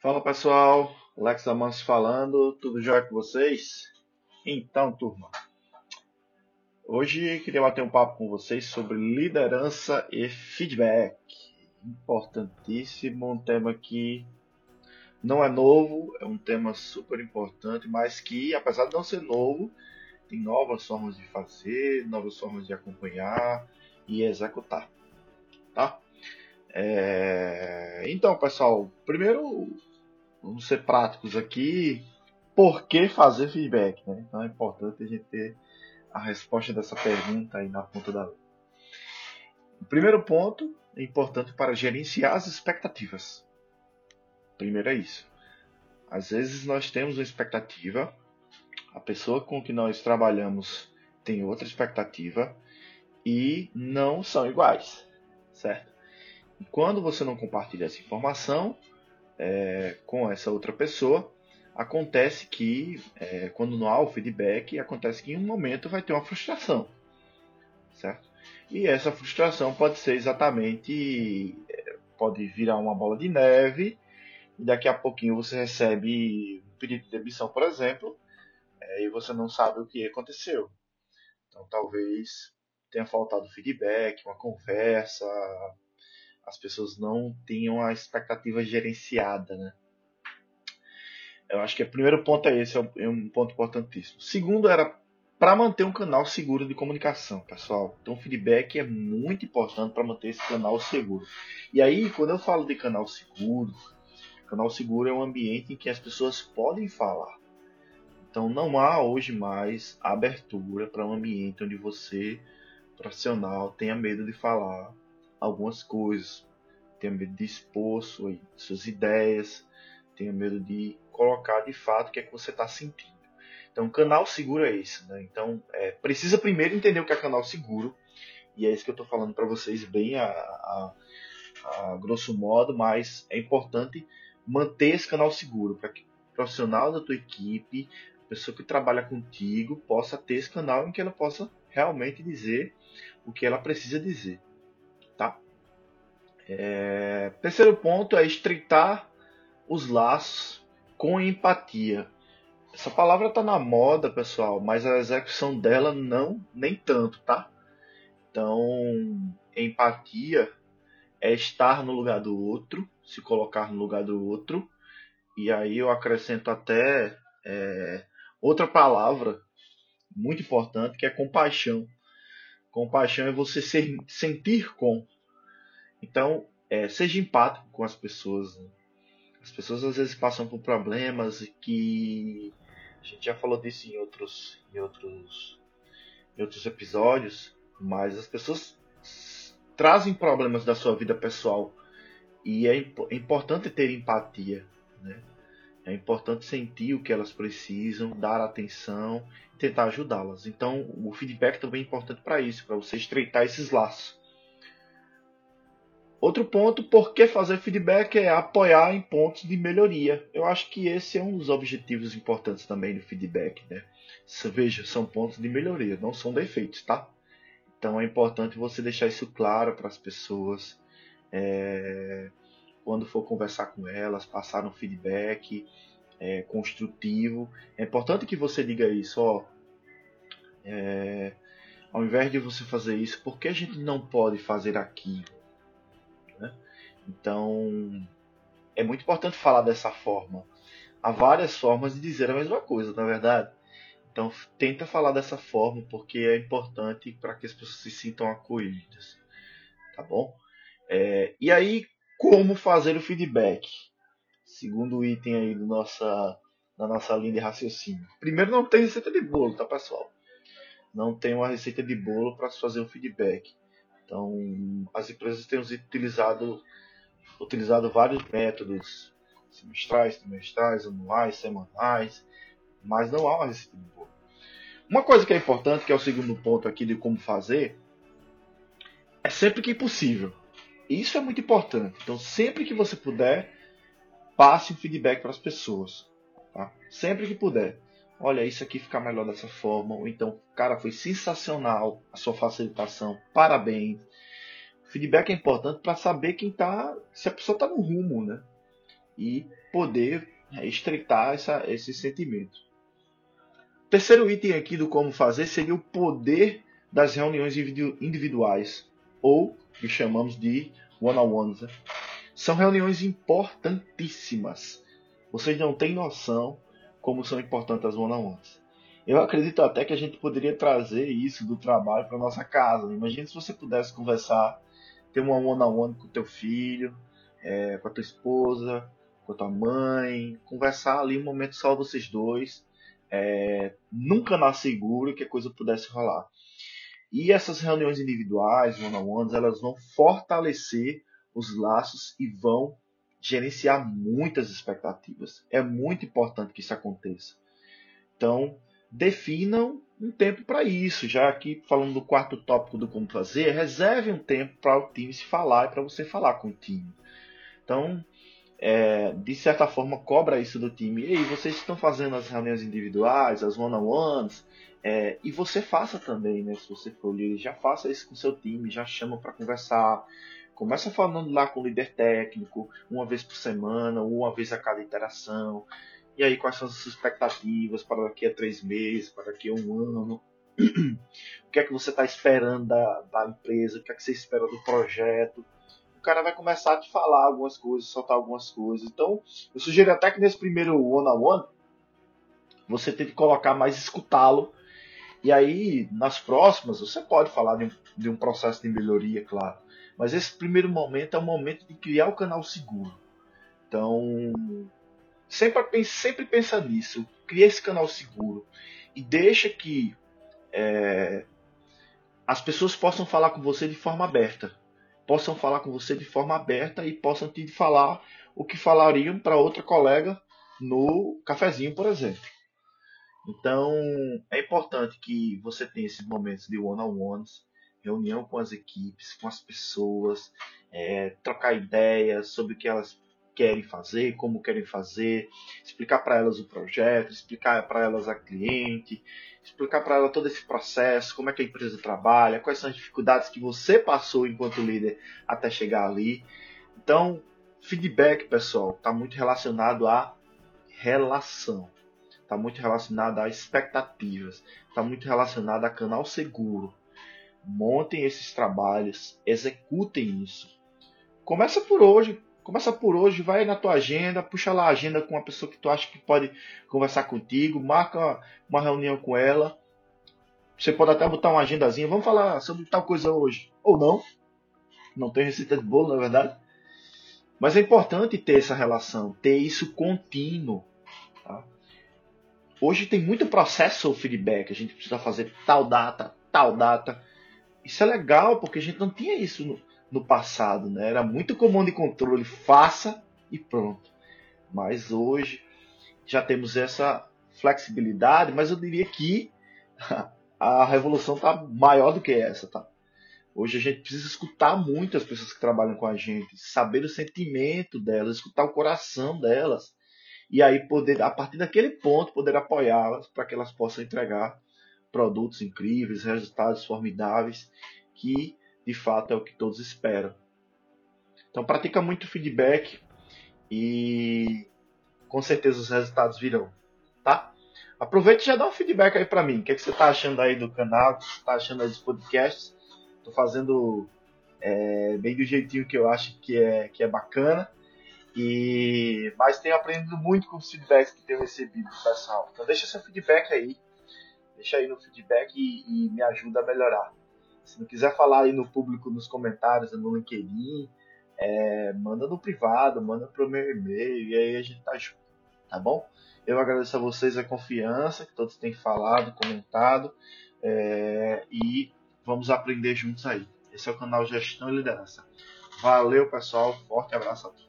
Fala pessoal, Alex Amanso falando, tudo jóia com vocês? Então, turma, hoje queria bater um papo com vocês sobre liderança e feedback. Importantíssimo, um tema que não é novo, é um tema super importante, mas que, apesar de não ser novo, tem novas formas de fazer, novas formas de acompanhar e executar, tá? É... Então, pessoal, primeiro vamos ser práticos aqui. Por que fazer feedback? Né? Então é importante a gente ter a resposta dessa pergunta aí na ponta da língua. O primeiro ponto é importante para gerenciar as expectativas. Primeiro é isso. Às vezes nós temos uma expectativa, a pessoa com que nós trabalhamos tem outra expectativa e não são iguais, certo? E quando você não compartilha essa informação é, com essa outra pessoa, acontece que é, quando não há o feedback, acontece que em um momento vai ter uma frustração, certo? E essa frustração pode ser exatamente, é, pode virar uma bola de neve, e daqui a pouquinho você recebe um pedido de demissão, por exemplo, é, e você não sabe o que aconteceu. Então talvez tenha faltado feedback, uma conversa, as pessoas não tenham a expectativa gerenciada, né? Eu acho que o primeiro ponto é esse, é um ponto importantíssimo. Segundo era para manter um canal seguro de comunicação, pessoal. Então, feedback é muito importante para manter esse canal seguro. E aí, quando eu falo de canal seguro, canal seguro é um ambiente em que as pessoas podem falar. Então, não há hoje mais abertura para um ambiente onde você, profissional, tenha medo de falar algumas coisas, tenha medo de expor suas ideias, tenha medo de colocar de fato o que é que você está sentindo. Então, canal seguro é isso. Né? Então, é, precisa primeiro entender o que é canal seguro, e é isso que eu estou falando para vocês bem a, a, a, grosso modo, mas é importante manter esse canal seguro para que o profissional da tua equipe, a pessoa que trabalha contigo, possa ter esse canal em que ela possa realmente dizer o que ela precisa dizer. É, terceiro ponto é estreitar os laços com empatia. Essa palavra está na moda, pessoal, mas a execução dela não, nem tanto, tá? Então, empatia é estar no lugar do outro, se colocar no lugar do outro. E aí eu acrescento até é, outra palavra muito importante que é compaixão. Compaixão é você ser, sentir com. Então, é, seja empático com as pessoas. Né? As pessoas às vezes passam por problemas que a gente já falou disso em outros, em outros, em outros episódios, mas as pessoas trazem problemas da sua vida pessoal e é, imp é importante ter empatia, né? É importante sentir o que elas precisam, dar atenção, tentar ajudá-las. Então, o feedback também é importante para isso, para você estreitar esses laços. Outro ponto, por que fazer feedback é apoiar em pontos de melhoria. Eu acho que esse é um dos objetivos importantes também do feedback, né? Veja, são pontos de melhoria, não são defeitos, tá? Então é importante você deixar isso claro para as pessoas. É, quando for conversar com elas, passar um feedback é, construtivo. É importante que você diga isso, ó. É, ao invés de você fazer isso, por que a gente não pode fazer aquilo? Né? Então, é muito importante falar dessa forma. Há várias formas de dizer a mesma coisa, na é verdade. Então, tenta falar dessa forma porque é importante para que as pessoas se sintam acolhidas. Tá bom? É, e aí, como fazer o feedback? Segundo item aí do nossa, da nossa linha de raciocínio. Primeiro, não tem receita de bolo, tá, pessoal? Não tem uma receita de bolo para fazer um feedback. Então, as empresas têm utilizado, utilizado vários métodos semestrais, trimestrais, anuais, semanais, mas não há uma receita de bolo. Uma coisa que é importante, que é o segundo ponto aqui de como fazer, é sempre que possível. Isso é muito importante. Então, sempre que você puder, passe um feedback para as pessoas. Tá? Sempre que puder olha, isso aqui fica melhor dessa forma, ou então, cara, foi sensacional a sua facilitação, parabéns. feedback é importante para saber quem tá, se a pessoa está no rumo, né? E poder né, estreitar essa, esse sentimento. O terceiro item aqui do como fazer seria o poder das reuniões individuais, ou que chamamos de one-on-ones. Né? São reuniões importantíssimas. Vocês não têm noção como são importantes as one-on-ones. Eu acredito até que a gente poderia trazer isso do trabalho para nossa casa. Imagina se você pudesse conversar, ter uma one-on-one com o teu filho, é, com a tua esposa, com a tua mãe, conversar ali um momento só vocês dois, é, nunca na seguro que a coisa pudesse rolar. E essas reuniões individuais, one-on-ones, elas vão fortalecer os laços e vão gerenciar muitas expectativas. É muito importante que isso aconteça. Então, definam um tempo para isso. Já aqui falando do quarto tópico do como fazer, reserve um tempo para o time se falar e para você falar com o time. Então, é, de certa forma, cobra isso do time. Ei, vocês estão fazendo as reuniões individuais, as one-on-ones, é, e você faça também, né? Se você for líder, já faça isso com seu time, já chama para conversar. Começa falando lá com o líder técnico, uma vez por semana, ou uma vez a cada interação. E aí, quais são as suas expectativas para daqui a três meses, para daqui a um ano? o que é que você está esperando da, da empresa? O que é que você espera do projeto? O cara vai começar a te falar algumas coisas, soltar algumas coisas. Então, eu sugiro até que nesse primeiro one-on-one, você tem que colocar mais escutá-lo. E aí, nas próximas, você pode falar de um, de um processo de melhoria, claro. Mas esse primeiro momento é o momento de criar o canal seguro. Então, Sempre, sempre pensa nisso. Cria esse canal seguro. E deixa que é, as pessoas possam falar com você de forma aberta. Possam falar com você de forma aberta e possam te falar o que falariam para outra colega no cafezinho, por exemplo. Então, é importante que você tenha esses momentos de one-on-ones, reunião com as equipes, com as pessoas, é, trocar ideias sobre o que elas querem fazer, como querem fazer, explicar para elas o projeto, explicar para elas a cliente, explicar para ela todo esse processo, como é que a empresa trabalha, quais são as dificuldades que você passou enquanto líder até chegar ali. Então, feedback, pessoal, está muito relacionado à relação, está muito relacionado a expectativas, está muito relacionado a canal seguro. Montem esses trabalhos, executem isso. Começa por hoje, Começa por hoje, vai na tua agenda, puxa lá a agenda com uma pessoa que tu acha que pode conversar contigo, marca uma reunião com ela. Você pode até botar uma agendazinha, vamos falar sobre tal coisa hoje. Ou não. Não tem receita de bolo, na verdade. Mas é importante ter essa relação, ter isso contínuo. Tá? Hoje tem muito processo feedback, a gente precisa fazer tal data, tal data. Isso é legal, porque a gente não tinha isso no passado, né? Era muito comum de controle, faça e pronto. Mas hoje já temos essa flexibilidade, mas eu diria que a revolução está maior do que essa, tá? Hoje a gente precisa escutar muito as pessoas que trabalham com a gente, saber o sentimento delas, escutar o coração delas, e aí poder, a partir daquele ponto, poder apoiá-las para que elas possam entregar produtos incríveis, resultados formidáveis que de fato é o que todos esperam. Então pratica muito feedback e com certeza os resultados virão, tá? Aproveite e já dá um feedback aí para mim. O que, é que você está achando aí do canal? O que você está achando aí dos podcasts? Estou fazendo é, bem do jeitinho que eu acho que é, que é bacana. E mas tenho aprendido muito com os feedbacks que tenho recebido pessoal. Então deixa seu feedback aí. Deixa aí no feedback e, e me ajuda a melhorar. Se não quiser falar aí no público, nos comentários, no LinkedIn, é, manda no privado, manda pro meu e-mail e aí a gente tá junto, tá bom? Eu agradeço a vocês a confiança que todos têm falado, comentado é, e vamos aprender juntos aí. Esse é o canal Gestão e Liderança. Valeu, pessoal. Forte abraço a todos.